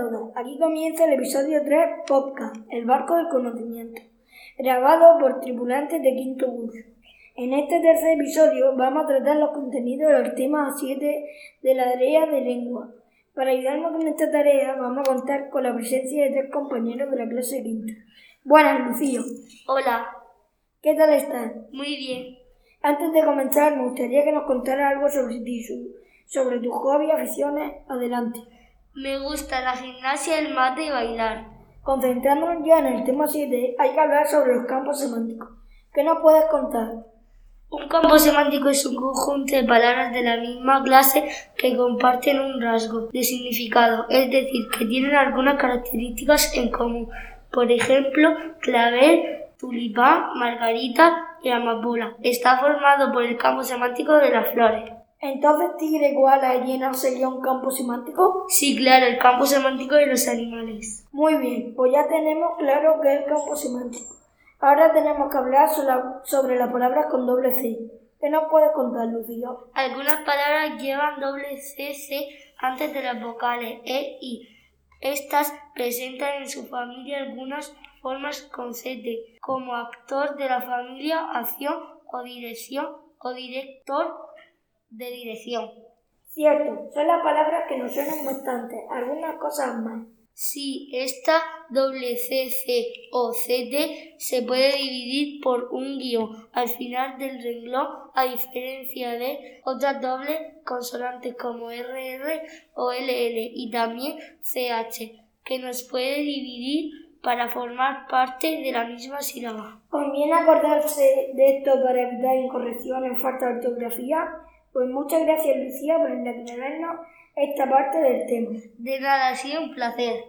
todos. Aquí comienza el episodio 3 podcast, El barco del conocimiento, grabado por tripulantes de quinto curso. En este tercer episodio vamos a tratar los contenidos del tema 7 de la tarea de lengua. Para ayudarnos con esta tarea vamos a contar con la presencia de tres compañeros de la clase quinta. Buenas, Lucío. Hola, ¿Qué tal estás? muy bien. Antes de comenzar, me gustaría que nos contara algo sobre ti, sobre tus hobbies y aficiones. Adelante. Me gusta la gimnasia, el mate y bailar. Concentrándonos ya en el tema 7, hay que hablar sobre los campos semánticos. ¿Qué nos puedes contar? Un campo semántico es un conjunto de palabras de la misma clase que comparten un rasgo de significado, es decir, que tienen algunas características en común. Por ejemplo, clavel, tulipán, margarita y amapola. Está formado por el campo semántico de las flores. Entonces, tigre, koala y hiena sería un campo semántico. Sí, claro, el campo semántico de los animales. Muy bien, pues ya tenemos claro qué es el campo semántico. Ahora tenemos que hablar so- la- sobre las palabras con doble C. ¿Qué nos puedes contar, Lucía? Algunas palabras llevan doble CC antes de las vocales E y estas presentan en su familia algunas formas con CT, como actor de la familia, acción o dirección o director de dirección. Cierto, son las palabras que nos suenan bastante, algunas cosas más. Si esta doble CC o CT se puede dividir por un guion al final del renglón, a diferencia de otras dobles consonantes como RR o LL y también CH, que nos puede dividir para formar parte de la misma sílaba. Conviene acordarse de esto para evitar incorrecciones, falta de ortografía. Pues muchas gracias, Lucía, por aclararnos esta parte del tema. De nada, ha sido un placer.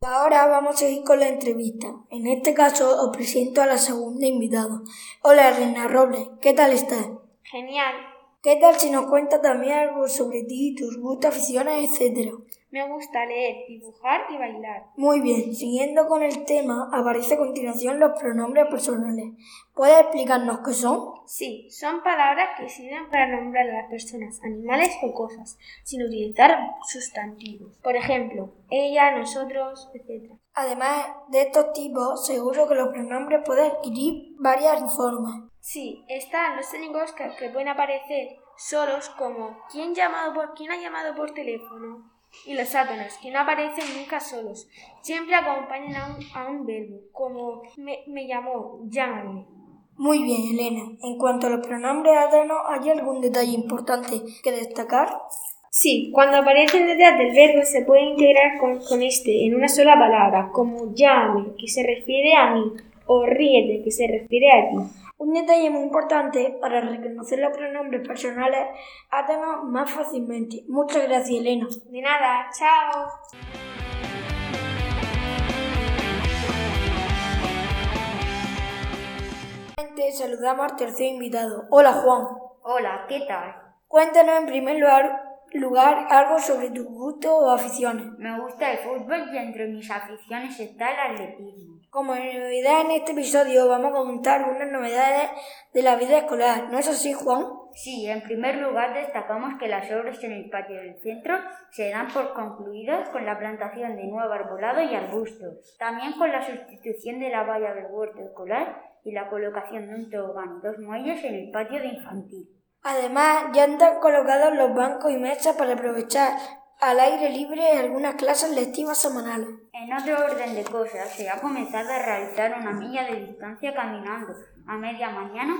Ahora vamos a seguir con la entrevista. En este caso os presento a la segunda invitada. Hola, Reina Robles, ¿qué tal estás? Genial. ¿Qué tal si nos cuentas también algo sobre ti, tus gustos, aficiones, etcétera? Me gusta leer, dibujar y bailar. Muy bien, siguiendo con el tema, aparece a continuación los pronombres personales. ¿Puedes explicarnos qué son? Sí, son palabras que sirven para nombrar a las personas, animales o cosas, sin utilizar sustantivos. Por ejemplo, ella, nosotros, etc. Además de estos tipos, seguro que los pronombres pueden adquirir varias formas. Sí, están los técnicos que, que pueden aparecer solos como ¿quién, llamado por, ¿quién ha llamado por teléfono? Y los átonos, que no aparecen nunca solos. Siempre acompañan a un, a un verbo, como me, me llamó, llámame. Muy bien, Elena. En cuanto a los pronombres átonos, ¿hay algún detalle importante que destacar? Sí, cuando aparecen detrás del verbo se puede integrar con, con este en una sola palabra, como llame, que se refiere a mí, o ríete, que se refiere a ti. Un detalle muy importante para reconocer los pronombres personales átonos más fácilmente. Muchas gracias, Elena. De nada, chao. Saludamos al tercer invitado. Hola, Juan. Hola, ¿qué tal? Cuéntanos en primer lugar, lugar algo sobre tus gustos o aficiones. Me gusta el fútbol y entre mis aficiones está el atletismo. Como novedad en este episodio vamos a comentar algunas novedades de la vida escolar. ¿No es así, Juan? Sí, en primer lugar destacamos que las obras en el patio del centro se dan por concluidas con la plantación de nuevo arbolado y arbustos. También con la sustitución de la valla del huerto escolar y la colocación de un tobogán y dos muelles en el patio de infantil. Además, ya están colocados los bancos y mesas para aprovechar al aire libre algunas clases lectivas semanales. En otro orden de cosas, se ha comenzado a realizar una milla de distancia caminando a media mañana.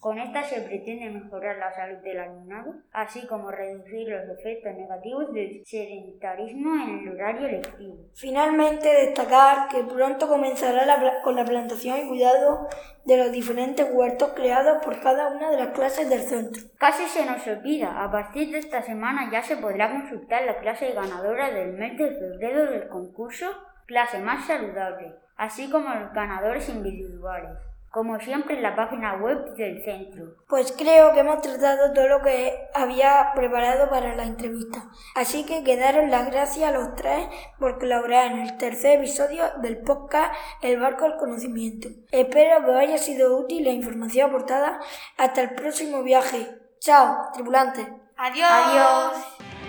Con esta se pretende mejorar la salud del alumnado, así como reducir los efectos negativos del sedentarismo en el horario lectivo. Finalmente, destacar que pronto comenzará la con la plantación y cuidado de los diferentes huertos creados por cada una de las clases del centro. Casi se nos olvida, a partir de esta semana ya se podrá consultar la clase ganadora del mes de febrero del concurso Clase Más Saludable, así como los ganadores individuales. como siempre en la página web del centro. Pues creo que hemos tratado todo lo que había preparado para la entrevista. Así que quedaron las gracias a los tres por colaborar en el tercer episodio del podcast El barco del conocimiento. Espero que os haya sido útil la información aportada. Hasta el próximo viaje. Chao, tripulantes. Adiós. Adiós.